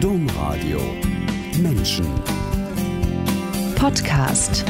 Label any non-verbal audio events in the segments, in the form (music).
Domradio Menschen Podcast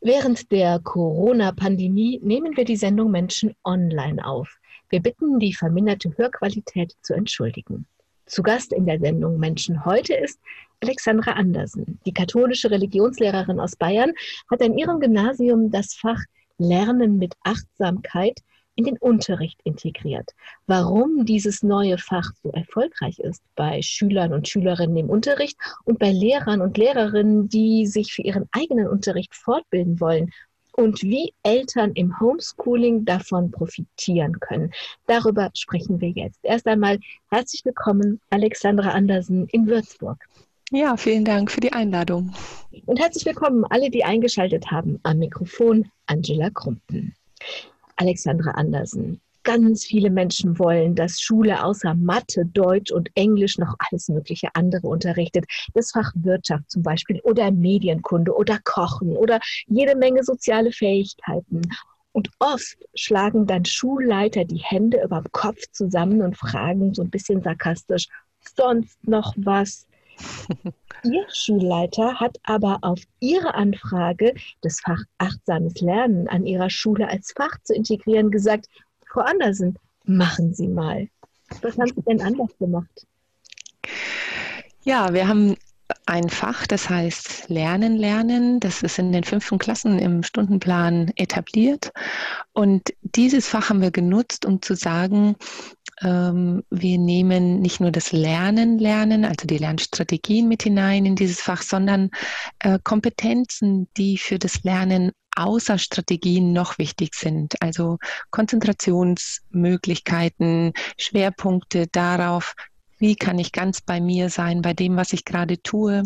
Während der Corona-Pandemie nehmen wir die Sendung Menschen online auf. Wir bitten, die verminderte Hörqualität zu entschuldigen. Zu Gast in der Sendung Menschen heute ist Alexandra Andersen. Die katholische Religionslehrerin aus Bayern hat an ihrem Gymnasium das Fach Lernen mit Achtsamkeit in den Unterricht integriert. Warum dieses neue Fach so erfolgreich ist bei Schülern und Schülerinnen im Unterricht und bei Lehrern und Lehrerinnen, die sich für ihren eigenen Unterricht fortbilden wollen und wie Eltern im Homeschooling davon profitieren können. Darüber sprechen wir jetzt. Erst einmal herzlich willkommen, Alexandra Andersen in Würzburg. Ja, vielen Dank für die Einladung. Und herzlich willkommen alle, die eingeschaltet haben. Am Mikrofon Angela Krumpen. Alexandra Andersen. Ganz viele Menschen wollen, dass Schule außer Mathe, Deutsch und Englisch noch alles mögliche andere unterrichtet. Das Fach Wirtschaft zum Beispiel oder Medienkunde oder Kochen oder jede Menge soziale Fähigkeiten. Und oft schlagen dann Schulleiter die Hände über dem Kopf zusammen und fragen so ein bisschen sarkastisch, sonst noch was? Ihr Schulleiter hat aber auf Ihre Anfrage, das Fach Achtsames Lernen an Ihrer Schule als Fach zu integrieren, gesagt, Frau Andersen, machen Sie mal. Was haben Sie denn anders gemacht? Ja, wir haben ein Fach, das heißt Lernen, Lernen. Das ist in den fünften Klassen im Stundenplan etabliert. Und dieses Fach haben wir genutzt, um zu sagen, wir nehmen nicht nur das Lernen, Lernen, also die Lernstrategien mit hinein in dieses Fach, sondern äh, Kompetenzen, die für das Lernen außer Strategien noch wichtig sind. Also Konzentrationsmöglichkeiten, Schwerpunkte darauf, wie kann ich ganz bei mir sein, bei dem, was ich gerade tue.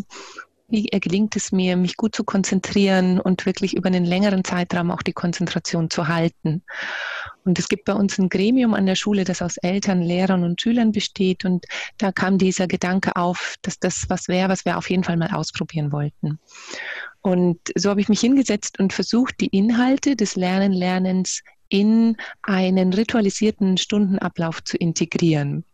Wie gelingt es mir, mich gut zu konzentrieren und wirklich über einen längeren Zeitraum auch die Konzentration zu halten? Und es gibt bei uns ein Gremium an der Schule, das aus Eltern, Lehrern und Schülern besteht. Und da kam dieser Gedanke auf, dass das was wäre, was wir auf jeden Fall mal ausprobieren wollten. Und so habe ich mich hingesetzt und versucht, die Inhalte des Lernen, Lernens in einen ritualisierten Stundenablauf zu integrieren.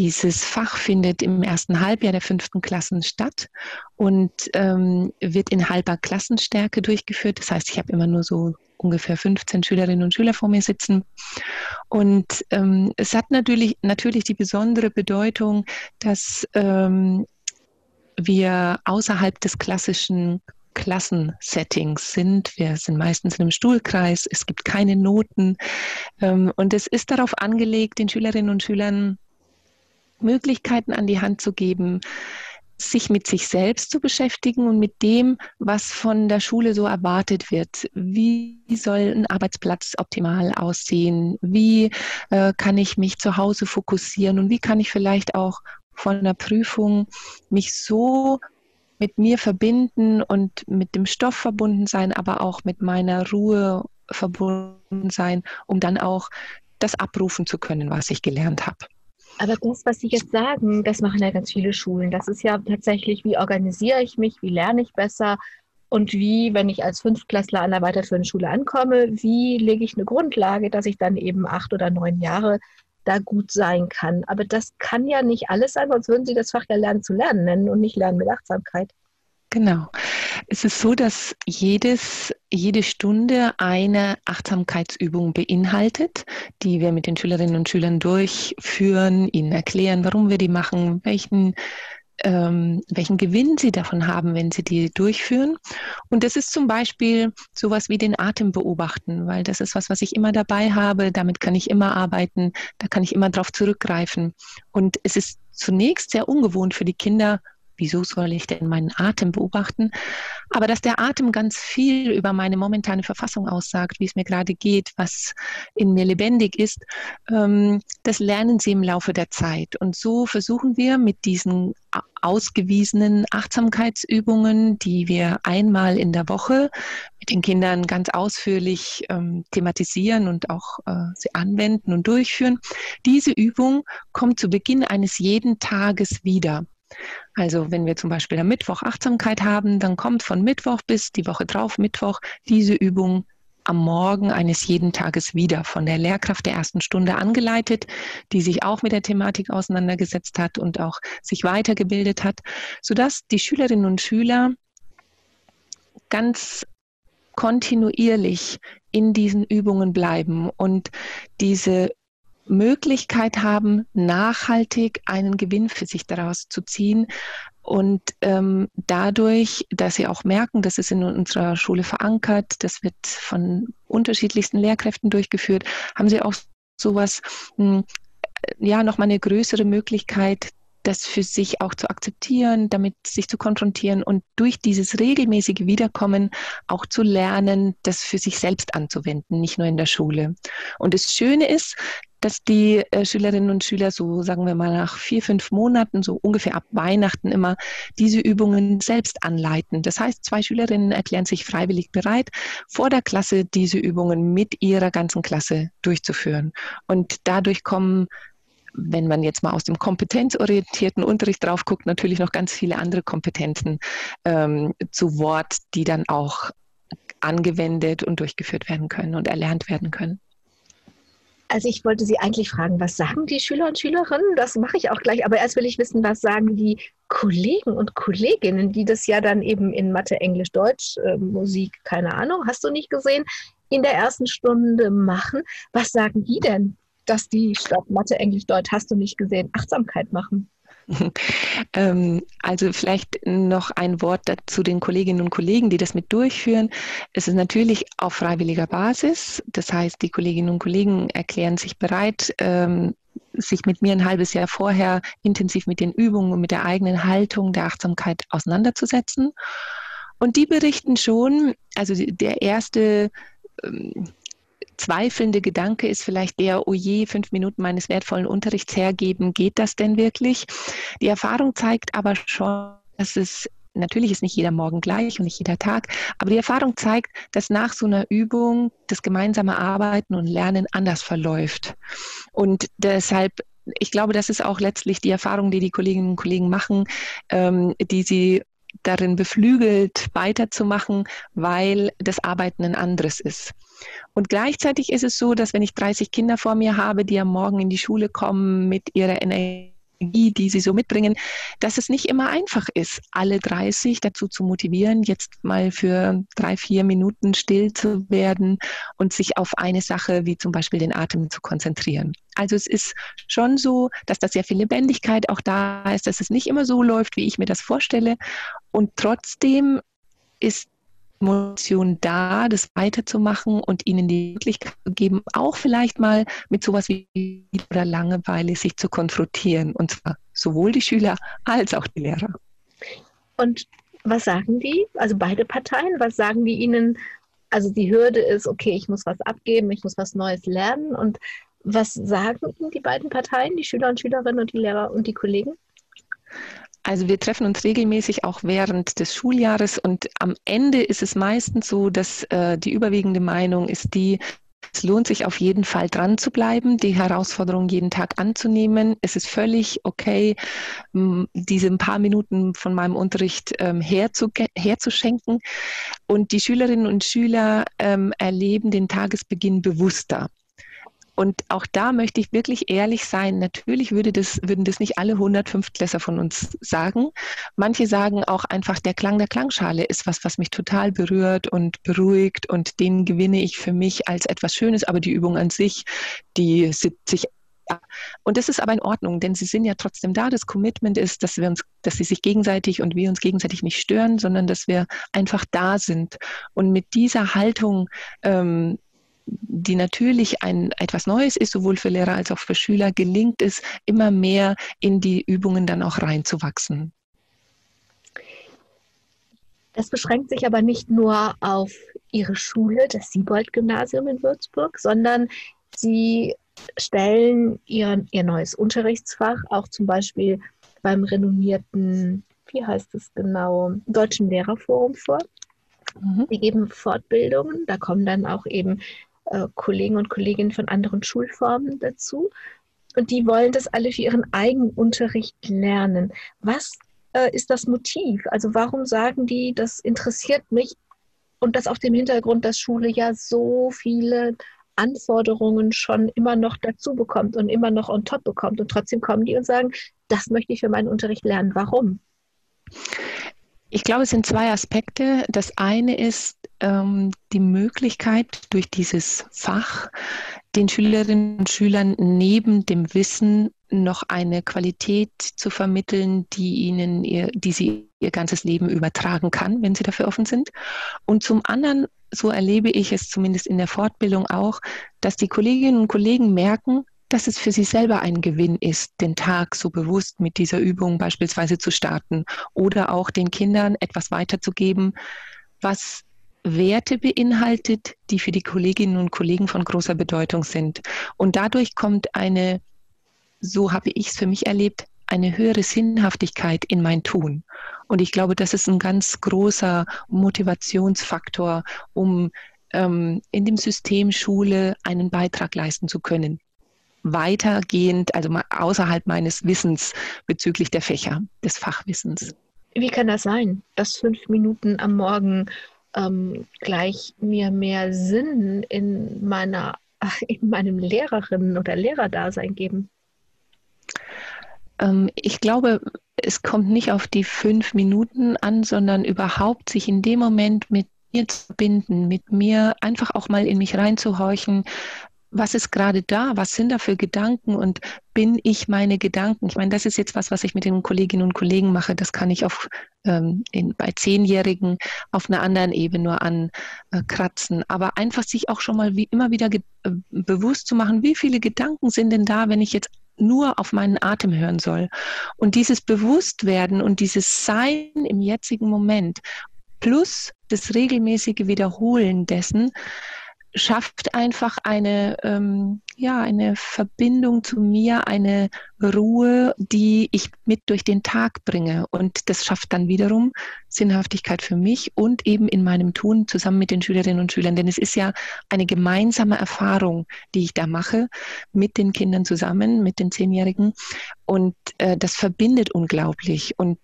Dieses Fach findet im ersten Halbjahr der fünften Klassen statt und ähm, wird in halber Klassenstärke durchgeführt. Das heißt, ich habe immer nur so ungefähr 15 Schülerinnen und Schüler vor mir sitzen. Und ähm, es hat natürlich, natürlich die besondere Bedeutung, dass ähm, wir außerhalb des klassischen Klassensettings sind. Wir sind meistens in einem Stuhlkreis, es gibt keine Noten. Ähm, und es ist darauf angelegt, den Schülerinnen und Schülern Möglichkeiten an die Hand zu geben, sich mit sich selbst zu beschäftigen und mit dem, was von der Schule so erwartet wird. Wie soll ein Arbeitsplatz optimal aussehen? Wie äh, kann ich mich zu Hause fokussieren? Und wie kann ich vielleicht auch von der Prüfung mich so mit mir verbinden und mit dem Stoff verbunden sein, aber auch mit meiner Ruhe verbunden sein, um dann auch das abrufen zu können, was ich gelernt habe. Aber das, was Sie jetzt sagen, das machen ja ganz viele Schulen. Das ist ja tatsächlich, wie organisiere ich mich, wie lerne ich besser und wie, wenn ich als Fünftklässler an der weiterführenden Schule ankomme, wie lege ich eine Grundlage, dass ich dann eben acht oder neun Jahre da gut sein kann. Aber das kann ja nicht alles sein, sonst würden Sie das Fach ja Lernen zu lernen nennen und nicht Lernen mit Achtsamkeit. Genau. Es ist so, dass jedes, jede Stunde eine Achtsamkeitsübung beinhaltet, die wir mit den Schülerinnen und Schülern durchführen, ihnen erklären, warum wir die machen, welchen, ähm, welchen Gewinn sie davon haben, wenn sie die durchführen. Und das ist zum Beispiel sowas wie den Atem beobachten, weil das ist was, was ich immer dabei habe. Damit kann ich immer arbeiten, da kann ich immer drauf zurückgreifen. Und es ist zunächst sehr ungewohnt für die Kinder, wieso soll ich denn meinen Atem beobachten? Aber dass der Atem ganz viel über meine momentane Verfassung aussagt, wie es mir gerade geht, was in mir lebendig ist, ähm, das lernen sie im Laufe der Zeit. Und so versuchen wir mit diesen ausgewiesenen Achtsamkeitsübungen, die wir einmal in der Woche mit den Kindern ganz ausführlich ähm, thematisieren und auch äh, sie anwenden und durchführen. Diese Übung kommt zu Beginn eines jeden Tages wieder. Also wenn wir zum Beispiel am Mittwoch Achtsamkeit haben, dann kommt von Mittwoch bis die Woche drauf Mittwoch diese Übung am Morgen eines jeden Tages wieder von der Lehrkraft der ersten Stunde angeleitet, die sich auch mit der Thematik auseinandergesetzt hat und auch sich weitergebildet hat, sodass die Schülerinnen und Schüler ganz kontinuierlich in diesen Übungen bleiben und diese Möglichkeit haben, nachhaltig einen Gewinn für sich daraus zu ziehen. Und ähm, dadurch, dass sie auch merken, das ist in unserer Schule verankert, das wird von unterschiedlichsten Lehrkräften durchgeführt, haben sie auch sowas, hm, ja, nochmal eine größere Möglichkeit, das für sich auch zu akzeptieren, damit sich zu konfrontieren und durch dieses regelmäßige Wiederkommen auch zu lernen, das für sich selbst anzuwenden, nicht nur in der Schule. Und das Schöne ist, dass die äh, Schülerinnen und Schüler so, sagen wir mal, nach vier, fünf Monaten, so ungefähr ab Weihnachten immer diese Übungen selbst anleiten. Das heißt, zwei Schülerinnen erklären sich freiwillig bereit, vor der Klasse diese Übungen mit ihrer ganzen Klasse durchzuführen. Und dadurch kommen wenn man jetzt mal aus dem kompetenzorientierten Unterricht drauf guckt, natürlich noch ganz viele andere Kompetenzen ähm, zu Wort, die dann auch angewendet und durchgeführt werden können und erlernt werden können. Also ich wollte Sie eigentlich fragen, was sagen die Schüler und Schülerinnen? Das mache ich auch gleich. Aber erst will ich wissen, was sagen die Kollegen und Kolleginnen, die das ja dann eben in Mathe, Englisch, Deutsch, äh, Musik, keine Ahnung, hast du nicht gesehen, in der ersten Stunde machen. Was sagen die denn? dass die statt Mathe, Englisch, Deutsch, hast du nicht gesehen, Achtsamkeit machen? (laughs) Ähm, also vielleicht noch ein Wort zu den Kolleginnen und Kollegen, die das mit durchführen. Es ist natürlich auf freiwilliger Basis. Das heißt, die Kolleginnen und Kollegen erklären sich bereit, ähm, sich mit mir ein halbes Jahr vorher intensiv mit den Übungen und mit der eigenen Haltung der Achtsamkeit auseinanderzusetzen. Und die berichten schon, also der erste ähm, zweifelnde Gedanke ist vielleicht der, oh je, fünf Minuten meines wertvollen Unterrichts hergeben, geht das denn wirklich? Die Erfahrung zeigt aber schon, dass es Natürlich ist nicht jeder Morgen gleich und nicht jeder Tag, aber die Erfahrung zeigt, dass nach so einer Übung das gemeinsame Arbeiten und Lernen anders verläuft. Und deshalb ich glaube, das ist auch letztlich die Erfahrung, die die Kolleginnen und Kollegen machen, ähm, die sie darin beflügelt, weiterzumachen, weil das Arbeiten ein anderes ist. Und gleichzeitig ist es so, dass wenn ich 30 Kinder vor mir habe, die am Morgen in die Schule kommen mit ihrer Energie, die sie so mitbringen, dass es nicht immer einfach ist, alle 30 dazu zu motivieren, jetzt mal für drei, vier Minuten still zu werden und sich auf eine Sache wie zum Beispiel den Atem zu konzentrieren. Also es ist schon so, dass da sehr viel Lebendigkeit auch da ist, dass es nicht immer so läuft, wie ich mir das vorstelle. Und trotzdem ist Motivation da, das weiterzumachen und ihnen die Möglichkeit zu geben, auch vielleicht mal mit sowas wie oder Langeweile sich zu konfrontieren. Und zwar sowohl die Schüler als auch die Lehrer. Und was sagen die? Also beide Parteien, was sagen die ihnen? Also die Hürde ist, okay, ich muss was abgeben, ich muss was Neues lernen. Und was sagen Ihnen die beiden Parteien, die Schüler und Schülerinnen und die Lehrer und die Kollegen? Also wir treffen uns regelmäßig auch während des Schuljahres und am Ende ist es meistens so, dass äh, die überwiegende Meinung ist die, es lohnt sich auf jeden Fall dran zu bleiben, die Herausforderung jeden Tag anzunehmen. Es ist völlig okay, diese paar Minuten von meinem Unterricht ähm, herzuschenken. Und die Schülerinnen und Schüler ähm, erleben den Tagesbeginn bewusster. Und auch da möchte ich wirklich ehrlich sein. Natürlich würde das, würden das nicht alle 105 Klässer von uns sagen. Manche sagen auch einfach, der Klang der Klangschale ist was, was mich total berührt und beruhigt und den gewinne ich für mich als etwas Schönes. Aber die Übung an sich, die sitzt sich und das ist aber in Ordnung, denn sie sind ja trotzdem da. Das Commitment ist, dass wir uns, dass sie sich gegenseitig und wir uns gegenseitig nicht stören, sondern dass wir einfach da sind. Und mit dieser Haltung ähm, die natürlich ein, etwas Neues ist, sowohl für Lehrer als auch für Schüler, gelingt es immer mehr in die Übungen dann auch reinzuwachsen. Das beschränkt sich aber nicht nur auf Ihre Schule, das Siebold-Gymnasium in Würzburg, sondern Sie stellen ihr, ihr neues Unterrichtsfach auch zum Beispiel beim renommierten, wie heißt es genau, Deutschen Lehrerforum vor. Mhm. Die geben Fortbildungen, da kommen dann auch eben äh, Kollegen und Kolleginnen von anderen Schulformen dazu. Und die wollen das alle für ihren eigenen Unterricht lernen. Was äh, ist das Motiv? Also warum sagen die, das interessiert mich und das auf dem Hintergrund, dass Schule ja so viele Anforderungen schon immer noch dazu bekommt und immer noch on top bekommt. Und trotzdem kommen die und sagen, das möchte ich für meinen Unterricht lernen. Warum? Ich glaube, es sind zwei Aspekte. Das eine ist ähm, die Möglichkeit, durch dieses Fach den Schülerinnen und Schülern neben dem Wissen noch eine Qualität zu vermitteln, die ihnen ihr, die sie ihr ganzes Leben übertragen kann, wenn sie dafür offen sind. Und zum anderen, so erlebe ich es zumindest in der Fortbildung auch, dass die Kolleginnen und Kollegen merken, dass es für sie selber ein Gewinn ist, den Tag so bewusst mit dieser Übung beispielsweise zu starten oder auch den Kindern etwas weiterzugeben, was Werte beinhaltet, die für die Kolleginnen und Kollegen von großer Bedeutung sind. Und dadurch kommt eine, so habe ich es für mich erlebt, eine höhere Sinnhaftigkeit in mein Tun. Und ich glaube, das ist ein ganz großer Motivationsfaktor, um ähm, in dem System Schule einen Beitrag leisten zu können. Weitergehend, also außerhalb meines Wissens bezüglich der Fächer, des Fachwissens. Wie kann das sein, dass fünf Minuten am Morgen ähm, gleich mir mehr Sinn in meiner (laughs) in meinem Lehrerinnen- oder Lehrerdasein geben? Ähm, ich glaube, es kommt nicht auf die fünf Minuten an, sondern überhaupt sich in dem Moment mit mir zu verbinden, mit mir einfach auch mal in mich reinzuhorchen, was ist gerade da? Was sind da für Gedanken? Und bin ich meine Gedanken? Ich meine, das ist jetzt was, was ich mit den Kolleginnen und Kollegen mache. Das kann ich auf, ähm, in, bei Zehnjährigen auf einer anderen Ebene nur ankratzen. Aber einfach sich auch schon mal wie immer wieder äh, bewusst zu machen, wie viele Gedanken sind denn da, wenn ich jetzt nur auf meinen Atem hören soll. Und dieses Bewusstwerden und dieses Sein im jetzigen Moment plus das regelmäßige Wiederholen dessen, schafft einfach eine, ähm, ja, eine Verbindung zu mir, eine Ruhe, die ich mit durch den Tag bringe. Und das schafft dann wiederum Sinnhaftigkeit für mich und eben in meinem Tun zusammen mit den Schülerinnen und Schülern. Denn es ist ja eine gemeinsame Erfahrung, die ich da mache mit den Kindern zusammen, mit den Zehnjährigen. Und äh, das verbindet unglaublich. Und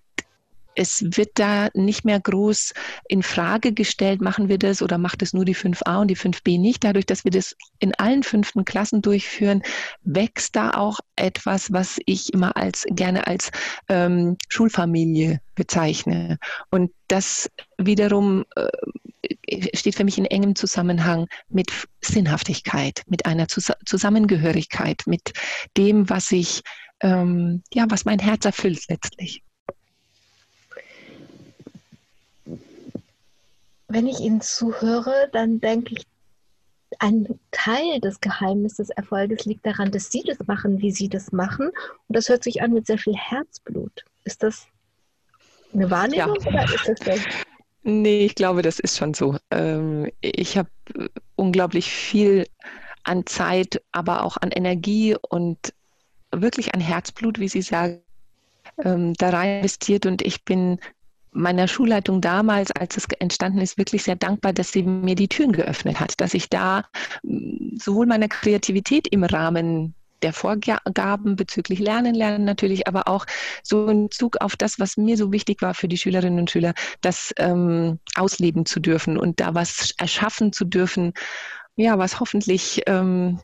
es wird da nicht mehr groß in Frage gestellt, machen wir das oder macht es nur die 5a und die 5b nicht. Dadurch, dass wir das in allen fünften Klassen durchführen, wächst da auch etwas, was ich immer als gerne als ähm, Schulfamilie bezeichne. Und das wiederum äh, steht für mich in engem Zusammenhang mit Sinnhaftigkeit, mit einer Zus Zusammengehörigkeit, mit dem, was ich, ähm, ja, was mein Herz erfüllt letztlich. Wenn ich Ihnen zuhöre, dann denke ich, ein Teil des Geheimnisses des Erfolges liegt daran, dass Sie das machen, wie Sie das machen. Und das hört sich an mit sehr viel Herzblut. Ist das eine Wahrnehmung ja. oder ist das so? Nee, ich glaube, das ist schon so. Ähm, ich habe unglaublich viel an Zeit, aber auch an Energie und wirklich an Herzblut, wie Sie sagen, ähm, da rein investiert und ich bin meiner Schulleitung damals, als es entstanden ist, wirklich sehr dankbar, dass sie mir die Türen geöffnet hat, dass ich da mm, sowohl meiner Kreativität im Rahmen der Vorgaben bezüglich Lernen, Lernen natürlich, aber auch so in Bezug auf das, was mir so wichtig war für die Schülerinnen und Schüler, das ähm, ausleben zu dürfen und da was erschaffen zu dürfen, ja, was hoffentlich ähm,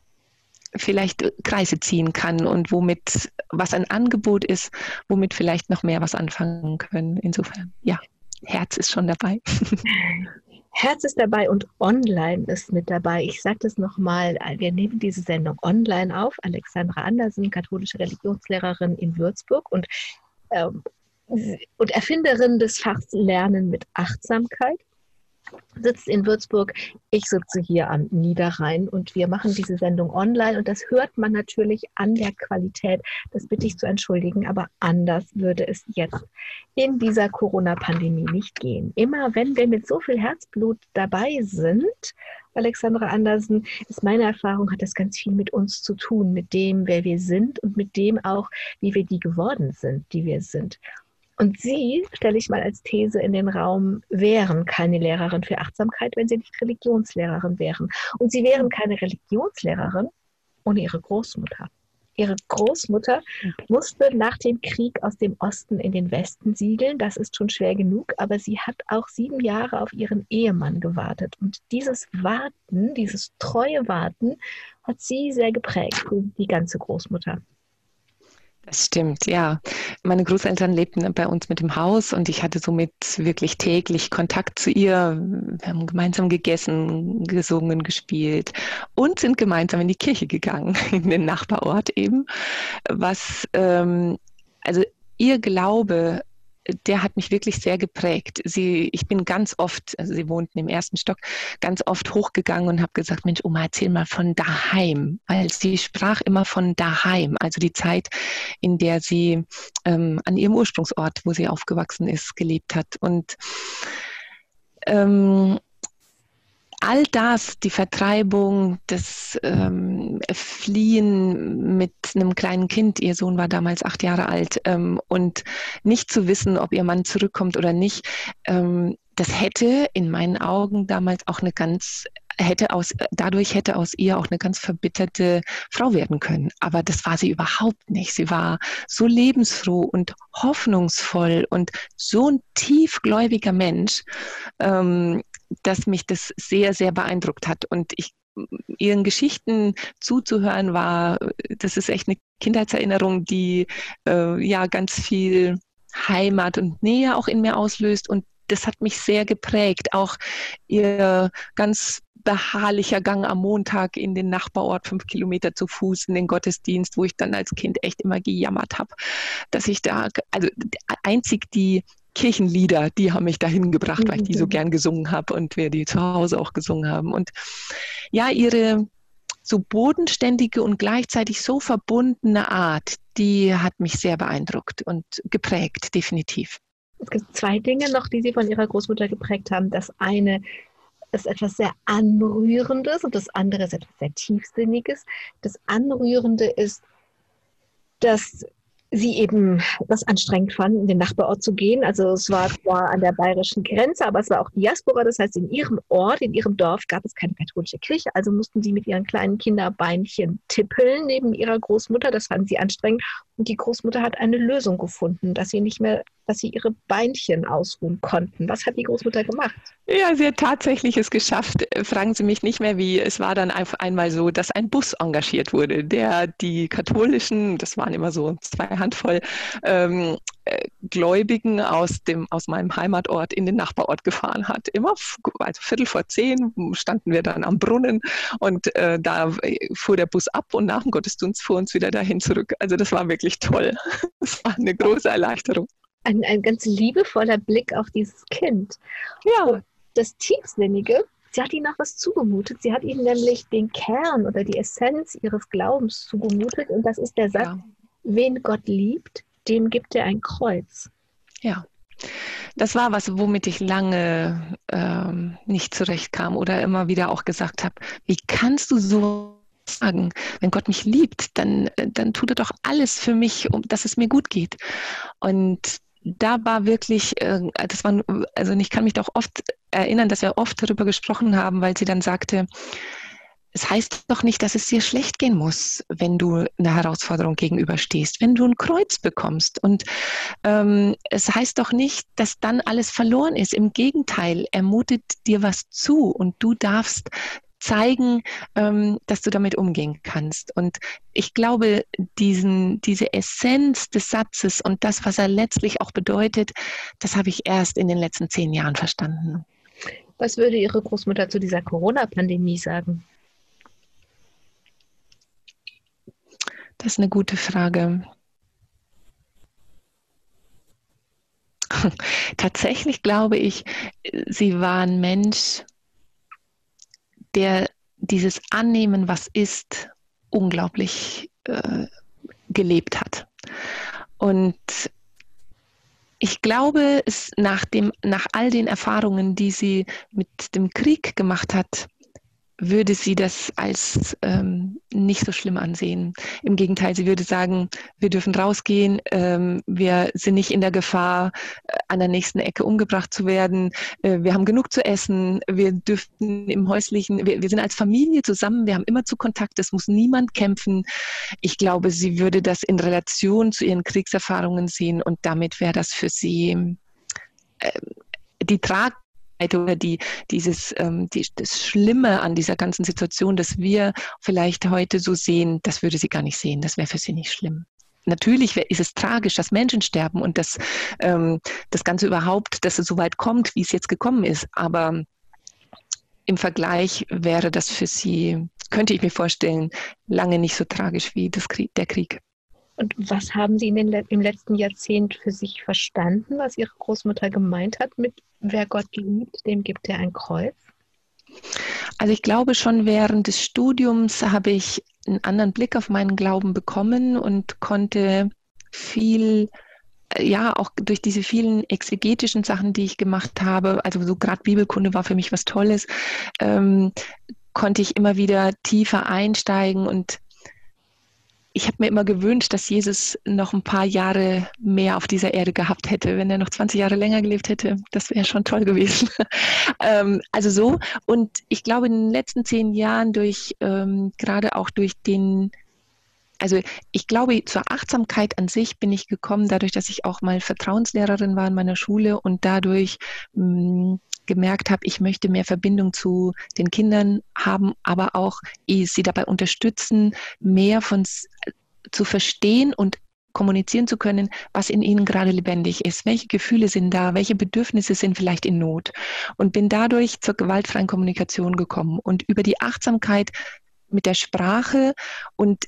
vielleicht Kreise ziehen kann und womit, was ein Angebot ist, womit vielleicht noch mehr was anfangen können. Insofern, ja, Herz ist schon dabei. (laughs) Herz ist dabei und online ist mit dabei. Ich sage das nochmal, wir nehmen diese Sendung online auf. Alexandra Andersen, katholische Religionslehrerin in Würzburg und, ähm, und Erfinderin des Fachs Lernen mit Achtsamkeit sitzt in Würzburg, ich sitze hier am Niederrhein und wir machen diese Sendung online und das hört man natürlich an der Qualität. Das bitte ich zu entschuldigen, aber anders würde es jetzt in dieser Corona-Pandemie nicht gehen. Immer wenn wir mit so viel Herzblut dabei sind, Alexandra Andersen, ist meine Erfahrung, hat das ganz viel mit uns zu tun, mit dem, wer wir sind und mit dem auch, wie wir die geworden sind, die wir sind. Und Sie, stelle ich mal als These in den Raum, wären keine Lehrerin für Achtsamkeit, wenn Sie nicht Religionslehrerin wären. Und Sie wären keine Religionslehrerin ohne Ihre Großmutter. Ihre Großmutter musste nach dem Krieg aus dem Osten in den Westen siedeln. Das ist schon schwer genug, aber sie hat auch sieben Jahre auf ihren Ehemann gewartet. Und dieses Warten, dieses treue Warten, hat sie sehr geprägt, die ganze Großmutter. Das stimmt, ja. Meine Großeltern lebten bei uns mit dem Haus und ich hatte somit wirklich täglich Kontakt zu ihr. Wir haben gemeinsam gegessen, gesungen, gespielt und sind gemeinsam in die Kirche gegangen, (laughs) in den Nachbarort eben. Was, ähm, also ihr Glaube der hat mich wirklich sehr geprägt. Sie, ich bin ganz oft, also sie wohnten im ersten Stock, ganz oft hochgegangen und habe gesagt, Mensch, Oma, erzähl mal von daheim, weil sie sprach immer von daheim, also die Zeit, in der sie ähm, an ihrem Ursprungsort, wo sie aufgewachsen ist, gelebt hat. Und ähm, all das, die Vertreibung, das ähm, Fliehen mit einem kleinen Kind, ihr Sohn war damals acht Jahre alt, ähm, und nicht zu wissen, ob ihr Mann zurückkommt oder nicht, ähm, das hätte in meinen Augen damals auch eine ganz hätte aus, dadurch hätte aus ihr auch eine ganz verbitterte Frau werden können. Aber das war sie überhaupt nicht. Sie war so lebensfroh und hoffnungsvoll und so ein tiefgläubiger Mensch, ähm, dass mich das sehr, sehr beeindruckt hat. Und ich ihren Geschichten zuzuhören war, das ist echt eine Kindheitserinnerung, die äh, ja ganz viel Heimat und Nähe auch in mir auslöst und das hat mich sehr geprägt. Auch ihr ganz beharrlicher Gang am Montag in den Nachbarort, fünf Kilometer zu Fuß in den Gottesdienst, wo ich dann als Kind echt immer gejammert habe, dass ich da, also einzig die Kirchenlieder, die haben mich dahin gebracht, weil ich die so mhm. gern gesungen habe und wir die zu Hause auch gesungen haben. Und ja, ihre so bodenständige und gleichzeitig so verbundene Art, die hat mich sehr beeindruckt und geprägt, definitiv. Es gibt zwei Dinge noch, die Sie von Ihrer Großmutter geprägt haben. Das eine ist etwas sehr Anrührendes und das andere ist etwas sehr Tiefsinniges. Das Anrührende ist, dass sie eben das anstrengend fanden, in den Nachbarort zu gehen. Also es war zwar an der bayerischen Grenze, aber es war auch Diaspora. Das heißt, in ihrem Ort, in ihrem Dorf gab es keine katholische Kirche. Also mussten sie mit ihren kleinen Kinderbeinchen tippeln neben ihrer Großmutter. Das fanden sie anstrengend. Und die Großmutter hat eine Lösung gefunden, dass sie nicht mehr, dass sie ihre Beinchen ausruhen konnten. Was hat die Großmutter gemacht? Ja, sie hat tatsächlich es geschafft. Fragen Sie mich nicht mehr wie. Es war dann einfach einmal so, dass ein Bus engagiert wurde, der die katholischen, das waren immer so zwei Handvoll, ähm, äh, Gläubigen aus, dem, aus meinem Heimatort in den Nachbarort gefahren hat. Immer, also Viertel vor zehn standen wir dann am Brunnen und äh, da fuhr der Bus ab und nach dem Gottesdienst fuhr uns wieder dahin zurück. Also das war wirklich toll. (laughs) Das war eine große Erleichterung. Ein, ein ganz liebevoller Blick auf dieses Kind. Ja. Und das Tiefsinnige, sie hat ihnen auch was zugemutet. Sie hat ihnen nämlich den Kern oder die Essenz ihres Glaubens zugemutet und das ist der Satz, ja. wen Gott liebt, dem gibt er ein Kreuz. Ja. Das war was, womit ich lange ähm, nicht zurechtkam oder immer wieder auch gesagt habe, wie kannst du so sagen, wenn Gott mich liebt, dann, dann tut er doch alles für mich, um, dass es mir gut geht. Und da war wirklich, äh, das war, also ich kann mich doch oft erinnern, dass wir oft darüber gesprochen haben, weil sie dann sagte, es heißt doch nicht, dass es dir schlecht gehen muss, wenn du einer Herausforderung gegenüberstehst, wenn du ein Kreuz bekommst. Und ähm, es heißt doch nicht, dass dann alles verloren ist. Im Gegenteil, er dir was zu und du darfst zeigen, ähm, dass du damit umgehen kannst. Und ich glaube, diesen, diese Essenz des Satzes und das, was er letztlich auch bedeutet, das habe ich erst in den letzten zehn Jahren verstanden. Was würde Ihre Großmutter zu dieser Corona-Pandemie sagen? Das ist eine gute Frage. (laughs) Tatsächlich glaube ich, sie war ein Mensch, der dieses Annehmen, was ist, unglaublich äh, gelebt hat. Und ich glaube, es nach, dem, nach all den Erfahrungen, die sie mit dem Krieg gemacht hat, würde sie das als ähm, nicht so schlimm ansehen. Im Gegenteil, sie würde sagen, wir dürfen rausgehen, ähm, wir sind nicht in der Gefahr, äh, an der nächsten Ecke umgebracht zu werden, äh, wir haben genug zu essen, wir dürften im häuslichen, wir, wir sind als Familie zusammen, wir haben immer zu Kontakt, es muss niemand kämpfen. Ich glaube, sie würde das in Relation zu ihren Kriegserfahrungen sehen und damit wäre das für sie äh, die Trag oder die, dieses, ähm, die, das Schlimme an dieser ganzen Situation, dass wir vielleicht heute so sehen, das würde sie gar nicht sehen. Das wäre für sie nicht schlimm. Natürlich ist es tragisch, dass Menschen sterben und dass ähm, das Ganze überhaupt, dass es so weit kommt, wie es jetzt gekommen ist. Aber im Vergleich wäre das für sie, könnte ich mir vorstellen, lange nicht so tragisch wie das Krieg, der Krieg. Und was haben Sie in den, im letzten Jahrzehnt für sich verstanden, was Ihre Großmutter gemeint hat mit wer Gott liebt, dem gibt er ein Kreuz? Also ich glaube schon während des Studiums habe ich einen anderen Blick auf meinen Glauben bekommen und konnte viel äh, ja, auch durch diese vielen exegetischen Sachen, die ich gemacht habe, also so gerade Bibelkunde war für mich was Tolles, ähm, konnte ich immer wieder tiefer einsteigen und ich habe mir immer gewünscht, dass Jesus noch ein paar Jahre mehr auf dieser Erde gehabt hätte. Wenn er noch 20 Jahre länger gelebt hätte, das wäre schon toll gewesen. (laughs) ähm, also so. Und ich glaube, in den letzten zehn Jahren durch, ähm, gerade auch durch den, also ich glaube, zur Achtsamkeit an sich bin ich gekommen, dadurch, dass ich auch mal Vertrauenslehrerin war in meiner Schule und dadurch mh, mm, gemerkt habe, ich möchte mehr Verbindung zu den Kindern haben, aber auch sie dabei unterstützen, mehr von zu verstehen und kommunizieren zu können, was in ihnen gerade lebendig ist. Welche Gefühle sind da? Welche Bedürfnisse sind vielleicht in Not? Und bin dadurch zur gewaltfreien Kommunikation gekommen und über die Achtsamkeit mit der Sprache und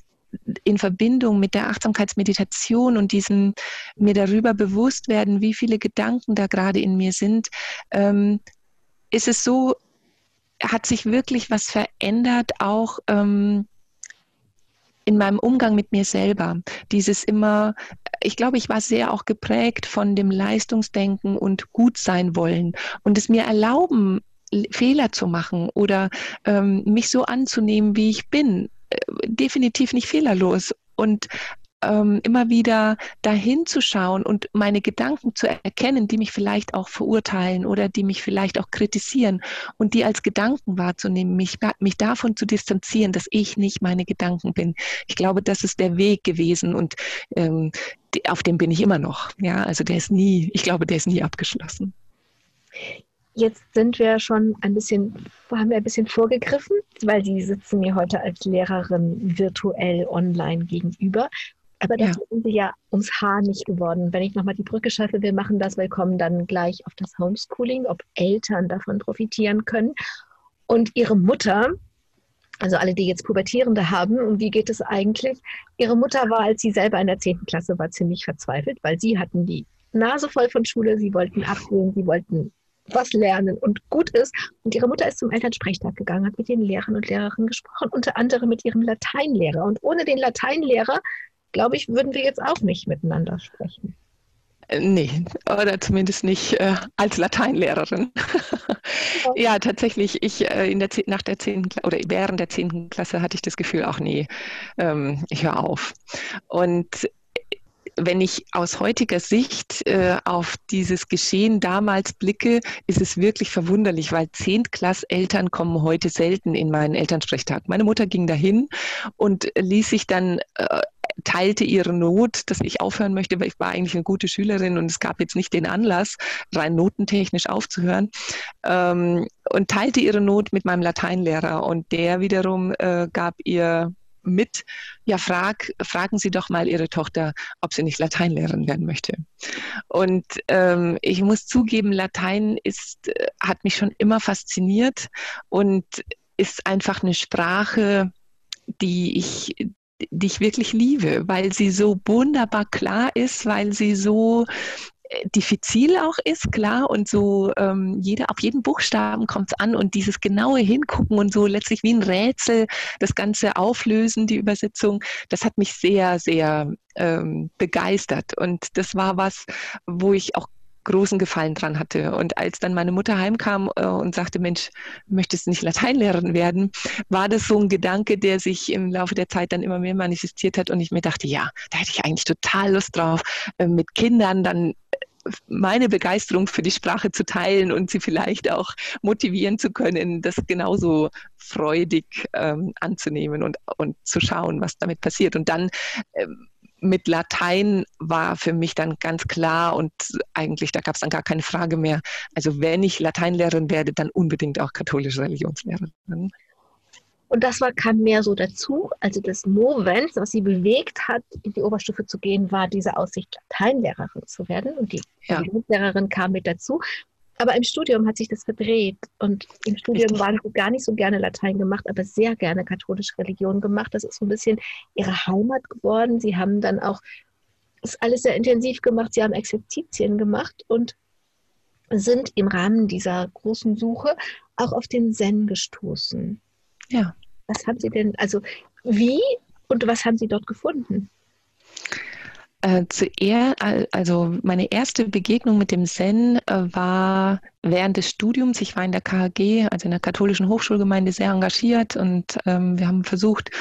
in Verbindung mit der Achtsamkeitsmeditation und diesem mir darüber bewusst werden, wie viele Gedanken da gerade in mir sind, ähm, ist es so, hat sich wirklich was verändert, auch ähm, in meinem Umgang mit mir selber. Dieses immer, ich glaube, ich war sehr auch geprägt von dem Leistungsdenken und gut sein wollen und es mir erlauben, Fehler zu machen oder ähm, mich so anzunehmen, wie ich bin. Definitiv nicht fehlerlos. Und ähm, immer wieder dahin zu schauen und meine Gedanken zu erkennen, die mich vielleicht auch verurteilen oder die mich vielleicht auch kritisieren und die als Gedanken wahrzunehmen, mich, mich davon zu distanzieren, dass ich nicht meine Gedanken bin. Ich glaube, das ist der Weg gewesen und ähm, auf dem bin ich immer noch. Ja, also der ist nie, ich glaube, der ist nie abgeschlossen. Jetzt sind wir schon ein bisschen, haben wir ein bisschen vorgegriffen, weil Sie sitzen mir heute als Lehrerin virtuell online gegenüber. Aber das ja. sind sie ja ums Haar nicht geworden. Wenn ich nochmal die Brücke schaffe, wir machen das, wir kommen dann gleich auf das Homeschooling, ob Eltern davon profitieren können. Und ihre Mutter, also alle, die jetzt Pubertierende haben, um wie geht es eigentlich? Ihre Mutter war, als sie selber in der 10. Klasse war, ziemlich verzweifelt, weil sie hatten die Nase voll von Schule, sie wollten abgehen, sie wollten was lernen und gut ist. Und ihre Mutter ist zum Elternsprechtag gegangen, hat mit den Lehrern und Lehrerinnen gesprochen, unter anderem mit ihrem Lateinlehrer. Und ohne den Lateinlehrer glaube ich, würden wir jetzt auch nicht miteinander sprechen. Äh, nee, oder zumindest nicht äh, als Lateinlehrerin. ja, (laughs) tatsächlich, ich äh, in der, nach der 10. oder während der 10. Klasse hatte ich das Gefühl, auch nee, ähm, ich höre auf. Und wenn ich aus heutiger Sicht äh, auf dieses Geschehen damals blicke, ist es wirklich verwunderlich, weil Zehntklasseltern kommen heute selten in meinen Elternsprechtag. Meine Mutter ging dahin und ließ sich dann äh, teilte ihre Not, dass ich aufhören möchte, weil ich war eigentlich eine gute Schülerin und es gab jetzt nicht den Anlass, rein notentechnisch aufzuhören. Ähm, und teilte ihre Not mit meinem Lateinlehrer und der wiederum äh, gab ihr mit, ja, frag, fragen Sie doch mal Ihre Tochter, ob sie nicht Lateinlehrerin werden möchte. Und ähm, ich muss zugeben, Latein ist, äh, hat mich schon immer fasziniert und ist einfach eine Sprache, die ich, die ich wirklich liebe, weil sie so wunderbar klar ist, weil sie so diffizil auch ist, klar, und so ähm, jeder, auf jeden Buchstaben kommt es an und dieses genaue Hingucken und so letztlich wie ein Rätsel das Ganze auflösen, die Übersetzung, das hat mich sehr, sehr ähm, begeistert. Und das war was, wo ich auch großen Gefallen dran hatte. Und als dann meine Mutter heimkam äh, und sagte, Mensch, möchtest du nicht Lateinlehrerin werden, war das so ein Gedanke, der sich im Laufe der Zeit dann immer mehr manifestiert hat. Und ich mir dachte, ja, da hätte ich eigentlich total Lust drauf, äh, mit Kindern dann äh, meine Begeisterung für die Sprache zu teilen und sie vielleicht auch motivieren zu können, das genauso freudig ähm, anzunehmen und, und zu schauen, was damit passiert. Und dann ähm, mit Latein war für mich dann ganz klar und eigentlich, da gab es dann gar keine Frage mehr. Also wenn ich Lateinlehrerin werde, dann unbedingt auch katholische Religionslehrerin. Und das war, kam mehr so dazu. Also das Movens, was sie bewegt hat, in die Oberstufe zu gehen, war diese Aussicht, Lateinlehrerin zu werden. Und die ja. Religionslehrerin kam mit dazu. Aber im Studium hat sich das verdreht. Und im Studium waren sie gar nicht so gerne Latein gemacht, aber sehr gerne katholische Religion gemacht. Das ist so ein bisschen ihre Heimat geworden. Sie haben dann auch das alles sehr intensiv gemacht. Sie haben Exerzitien gemacht und sind im Rahmen dieser großen Suche auch auf den Zen gestoßen. Ja. Was haben Sie denn, also wie und was haben Sie dort gefunden? Äh, zuerst, also meine erste Begegnung mit dem Zen äh, war während des Studiums. Ich war in der KHG, also in der katholischen Hochschulgemeinde, sehr engagiert und ähm, wir haben versucht,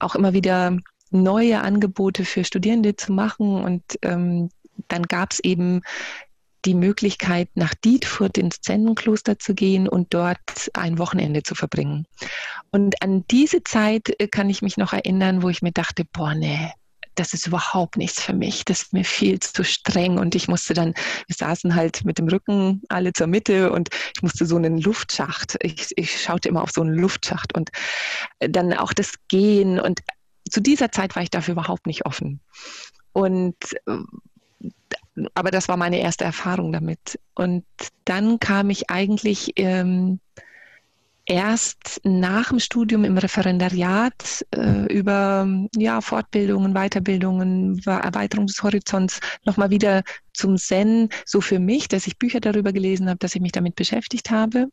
auch immer wieder neue Angebote für Studierende zu machen. Und ähm, dann gab es eben die Möglichkeit, nach Dietfurt ins Zen-Kloster zu gehen und dort ein Wochenende zu verbringen. Und an diese Zeit äh, kann ich mich noch erinnern, wo ich mir dachte, boah, nee, das ist überhaupt nichts für mich. Das ist mir viel zu streng. Und ich musste dann, wir saßen halt mit dem Rücken alle zur Mitte und ich musste so einen Luftschacht, ich, ich schaute immer auf so einen Luftschacht und dann auch das Gehen. Und zu dieser Zeit war ich dafür überhaupt nicht offen. Und aber das war meine erste Erfahrung damit. Und dann kam ich eigentlich ähm, erst nach dem Studium im Referendariat äh, über ja, Fortbildungen, Weiterbildungen, Erweiterung des Horizonts nochmal wieder zum Zen, so für mich, dass ich Bücher darüber gelesen habe, dass ich mich damit beschäftigt habe.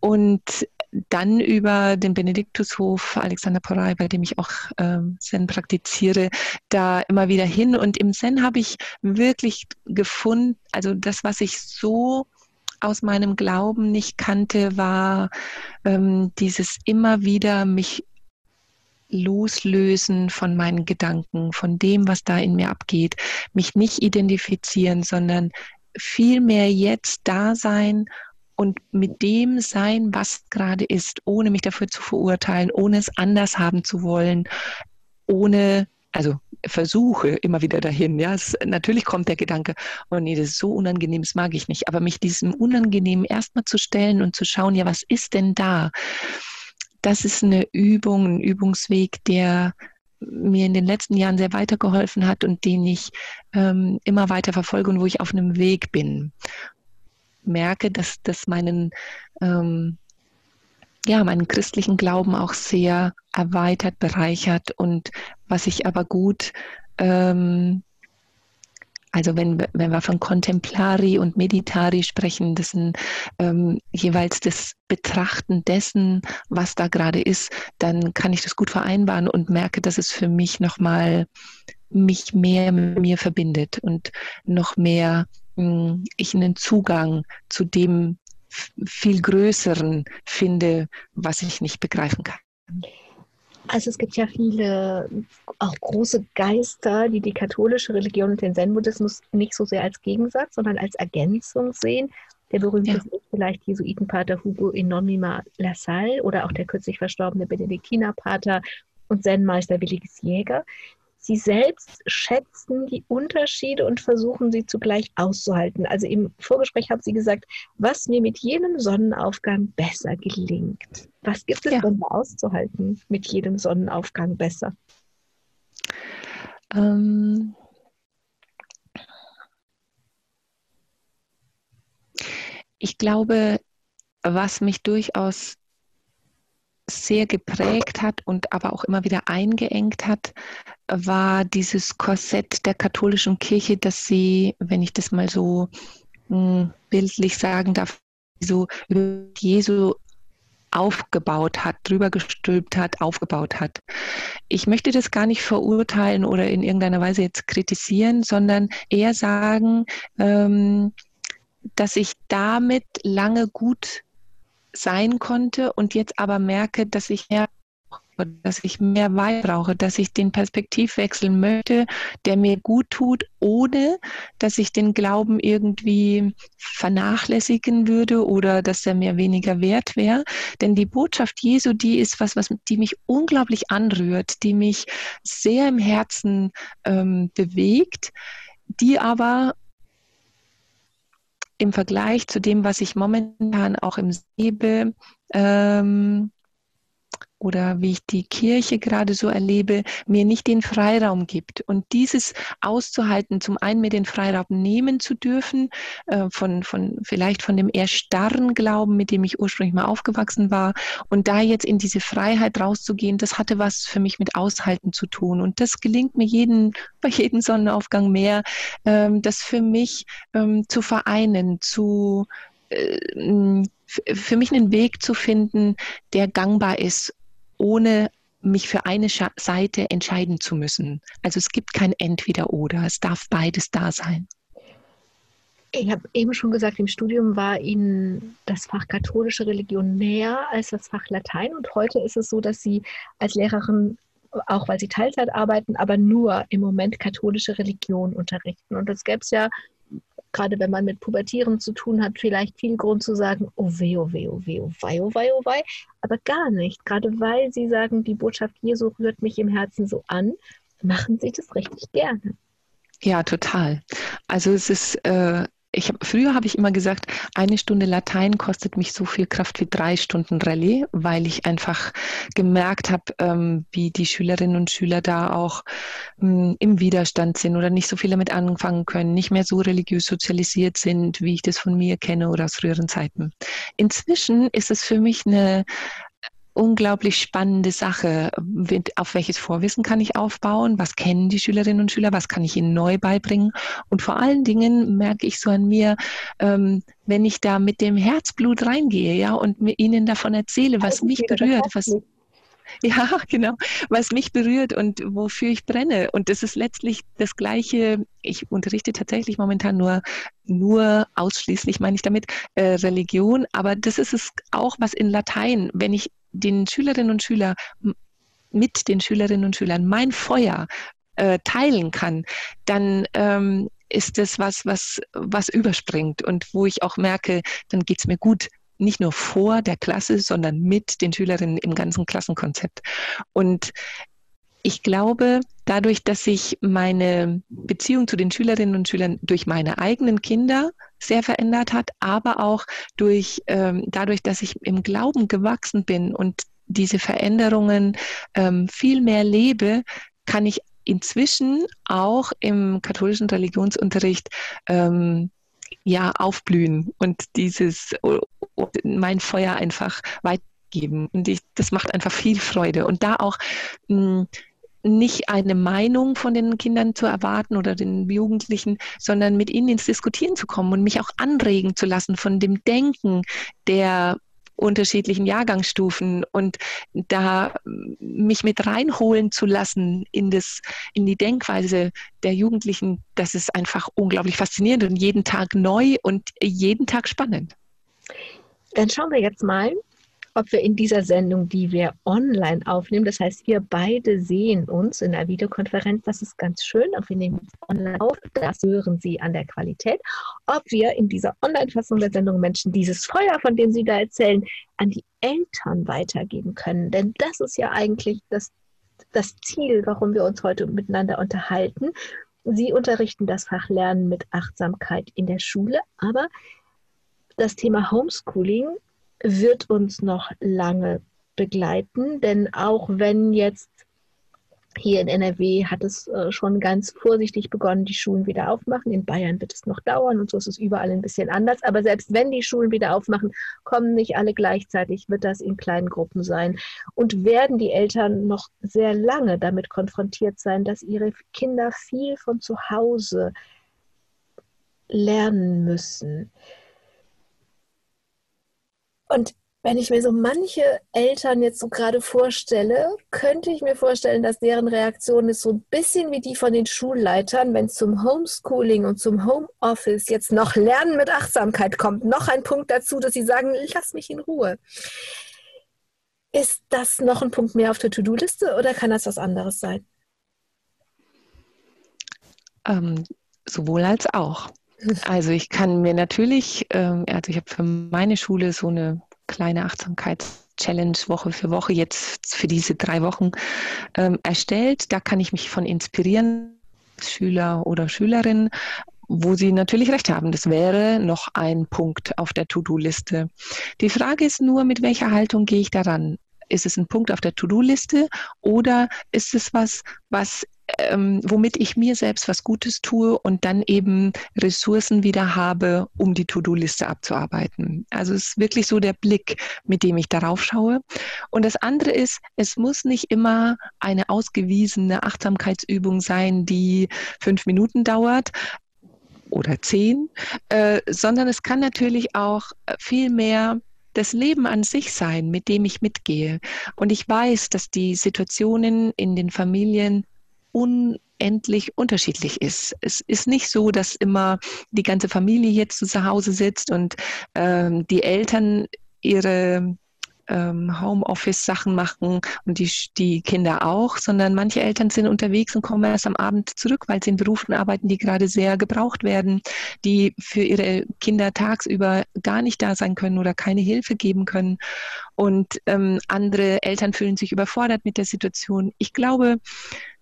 Und dann über den Benediktushof Alexander Porey, bei dem ich auch äh, Zen praktiziere, da immer wieder hin. Und im Zen habe ich wirklich gefunden, also das, was ich so aus meinem Glauben nicht kannte, war ähm, dieses immer wieder mich loslösen von meinen Gedanken, von dem, was da in mir abgeht, mich nicht identifizieren, sondern vielmehr jetzt da sein und mit dem sein, was gerade ist, ohne mich dafür zu verurteilen, ohne es anders haben zu wollen, ohne also versuche immer wieder dahin. Ja, es, natürlich kommt der Gedanke, oh nee, das ist so unangenehm, das mag ich nicht. Aber mich diesem Unangenehmen erstmal zu stellen und zu schauen, ja, was ist denn da? Das ist eine Übung, ein Übungsweg, der mir in den letzten Jahren sehr weitergeholfen hat und den ich ähm, immer weiter verfolge und wo ich auf einem Weg bin. Merke, dass das meinen ähm, ja, meinen christlichen Glauben auch sehr erweitert, bereichert und was ich aber gut, ähm, also wenn, wenn wir von Contemplari und Meditari sprechen, das sind ähm, jeweils das Betrachten dessen, was da gerade ist, dann kann ich das gut vereinbaren und merke, dass es für mich nochmal mich mehr mit mir verbindet und noch mehr mh, hm, ich einen Zugang zu dem viel Größeren finde, was ich nicht begreifen kann. Also es gibt ja viele, auch große Geister, die die katholische Religion und den Zen-Buddhismus nicht so sehr als Gegensatz, sondern als Ergänzung sehen. Der berühmteste ja. ist vielleicht Jesuitenpater Hugo Enonima Lassalle oder auch der kürzlich verstorbene Benediktinerpater und Zen-Meister Williges Jäger. Sie selbst schätzen die Unterschiede und versuchen sie zugleich auszuhalten. Also im Vorgespräch haben Sie gesagt, was mir mit jedem Sonnenaufgang besser gelingt. Was gibt es ja. denn auszuhalten mit jedem Sonnenaufgang besser? Ähm ich glaube, was mich durchaus sehr geprägt hat und aber auch immer wieder eingeengt hat, war dieses Korsett der katholischen Kirche, dass sie, wenn ich das mal so hm, bildlich sagen darf, so über Jesu aufgebaut hat, drüber gestülpt hat, aufgebaut hat. Ich möchte das gar nicht verurteilen oder in irgendeiner Weise jetzt kritisieren, sondern eher sagen, ähm, dass ich damit lange gut sein konnte und jetzt aber merke, dass ich mehr dass ich mehr Wein brauche, dass ich den Perspektivwechsel möchte, der mir gut tut, ohne dass ich den Glauben irgendwie vernachlässigen würde oder dass er mir weniger wert wäre. Denn die Botschaft Jesu, die ist was, was die mich unglaublich anrührt, die mich sehr im Herzen ähm, bewegt, die aber im Vergleich zu dem, was ich momentan auch im Sebe ähm, oder wie ich die Kirche gerade so erlebe, mir nicht den Freiraum gibt. Und dieses auszuhalten, zum einen mir den Freiraum nehmen zu dürfen, äh, von, von vielleicht von dem eher starren Glauben, mit dem ich ursprünglich mal aufgewachsen war, und da jetzt in diese Freiheit rauszugehen, das hatte was für mich mit Aushalten zu tun. Und das gelingt mir jeden, bei jedem Sonnenaufgang mehr, ähm, das für mich ähm, zu vereinen, zu äh, für mich einen Weg zu finden, der gangbar ist ohne mich für eine Seite entscheiden zu müssen. Also es gibt kein Entweder-Oder, es darf beides da sein. Ich habe eben schon gesagt, im Studium war Ihnen das Fach katholische Religion näher als das Fach Latein. Und heute ist es so, dass Sie als Lehrerin, auch weil Sie Teilzeit arbeiten, aber nur im Moment katholische Religion unterrichten. Und das gäbe es ja gerade wenn man mit Pubertieren zu tun hat, vielleicht viel Grund zu sagen, oh weh, oh weh, oh weh, oh wei, oh wei, oh wei, aber gar nicht. Gerade weil Sie sagen, die Botschaft Jesu rührt mich im Herzen so an, machen Sie das richtig gerne. Ja, total. Also es ist äh, ich hab, früher habe ich immer gesagt, eine Stunde Latein kostet mich so viel Kraft wie drei Stunden Rallye, weil ich einfach gemerkt habe, ähm, wie die Schülerinnen und Schüler da auch ähm, im Widerstand sind oder nicht so viel damit anfangen können, nicht mehr so religiös sozialisiert sind, wie ich das von mir kenne oder aus früheren Zeiten. Inzwischen ist es für mich eine unglaublich spannende Sache. Auf welches Vorwissen kann ich aufbauen? Was kennen die Schülerinnen und Schüler? Was kann ich ihnen neu beibringen? Und vor allen Dingen merke ich so an mir, ähm, wenn ich da mit dem Herzblut reingehe, ja, und mir ihnen davon erzähle, was mich berührt, was, (laughs) ja, genau, was mich berührt und wofür ich brenne. Und das ist letztlich das Gleiche. Ich unterrichte tatsächlich momentan nur, nur ausschließlich, meine ich damit, äh, Religion. Aber das ist es auch, was in Latein, wenn ich den Schülerinnen und Schülern mit den Schülerinnen und Schülern mein Feuer äh, teilen kann, dann ähm, ist das was, was, was überspringt und wo ich auch merke, dann geht es mir gut, nicht nur vor der Klasse, sondern mit den Schülerinnen im ganzen Klassenkonzept. Und ich glaube, dadurch, dass sich meine Beziehung zu den Schülerinnen und Schülern durch meine eigenen Kinder sehr verändert hat, aber auch durch, ähm, dadurch, dass ich im Glauben gewachsen bin und diese Veränderungen ähm, viel mehr lebe, kann ich inzwischen auch im katholischen Religionsunterricht ähm, ja aufblühen und dieses mein Feuer einfach weitergeben. Und ich, das macht einfach viel Freude. Und da auch mh, hm, nicht eine Meinung von den Kindern zu erwarten oder den Jugendlichen, sondern mit ihnen ins Diskutieren zu kommen und mich auch anregen zu lassen von dem Denken der unterschiedlichen Jahrgangsstufen und da mich mit reinholen zu lassen in das, in die Denkweise der Jugendlichen, das ist einfach unglaublich faszinierend und jeden Tag neu und jeden Tag spannend. Dann schauen wir jetzt mal, ob wir in dieser Sendung, die wir online aufnehmen, das heißt, wir beide sehen uns in der Videokonferenz, das ist ganz schön, und wir nehmen es online auf, das hören Sie an der Qualität, ob wir in dieser Online-Fassung der Sendung Menschen dieses Feuer, von dem Sie da erzählen, an die Eltern weitergeben können. Denn das ist ja eigentlich das, das Ziel, warum wir uns heute miteinander unterhalten. Sie unterrichten das Fach Lernen mit Achtsamkeit in der Schule, aber das Thema Homeschooling wird uns noch lange begleiten, denn auch wenn jetzt hier in NRW hat es äh, schon ganz vorsichtig begonnen, die Schulen wieder aufmachen. In Bayern wird es noch dauern und so ist es überall ein bisschen anders. Aber selbst wenn die Schulen wieder aufmachen, kommen nicht alle gleichzeitig, wird das in kleinen Gruppen sein. Und werden die Eltern noch sehr lange damit konfrontiert sein, dass ihre Kinder viel von zu Hause lernen müssen. Und wenn ich mir so manche Eltern jetzt so gerade vorstelle, könnte ich mir vorstellen, dass deren Reaktion ist so ein bisschen wie die von den Schulleitern, wenn es zum Homeschooling und zum Homeoffice jetzt noch Lernen mit Achtsamkeit kommt. Noch ein Punkt dazu, dass sie sagen, lass mich in Ruhe. Ist das noch ein Punkt mehr auf der To-Do-Liste oder kann das was anderes sein? Ähm, sowohl als auch. Also ich kann mir natürlich, ähm, also ich habe für meine Schule so eine kleine Achtsamkeits-Challenge Woche für Woche jetzt für diese drei Wochen ähm, erstellt. Da kann ich mich von inspirieren, Schüler oder Schülerin, wo Sie natürlich recht haben. Das wäre noch ein Punkt auf der To-Do-Liste. Die Frage ist nur, mit welcher Haltung gehe ich daran? Ist es ein Punkt auf der To-Do-Liste oder ist es was, was ähm, womit ich mir selbst was Gutes tue und dann eben Ressourcen wieder habe, um die To-Do-Liste abzuarbeiten. Also es ist wirklich so der Blick, mit dem ich darauf schaue. Und das andere ist, es muss nicht immer eine ausgewiesene Achtsamkeitsübung sein, die fünf Minuten dauert oder zehn, äh, sondern es kann natürlich auch viel mehr das Leben an sich sein, mit dem ich mitgehe. Und ich weiß, dass die Situationen in den Familien unendlich unterschiedlich ist. Es ist nicht so, dass immer die ganze Familie jetzt zu Hause sitzt und ähm, die Eltern ihre ähm, Homeoffice-Sachen machen und die, die Kinder auch, sondern manche Eltern sind unterwegs und kommen erst am Abend zurück, weil sie in Berufen arbeiten, die gerade sehr gebraucht werden, die für ihre Kinder tagsüber gar nicht da sein können oder keine Hilfe geben können. Und ähm, andere Eltern fühlen sich überfordert mit der Situation. Ich glaube,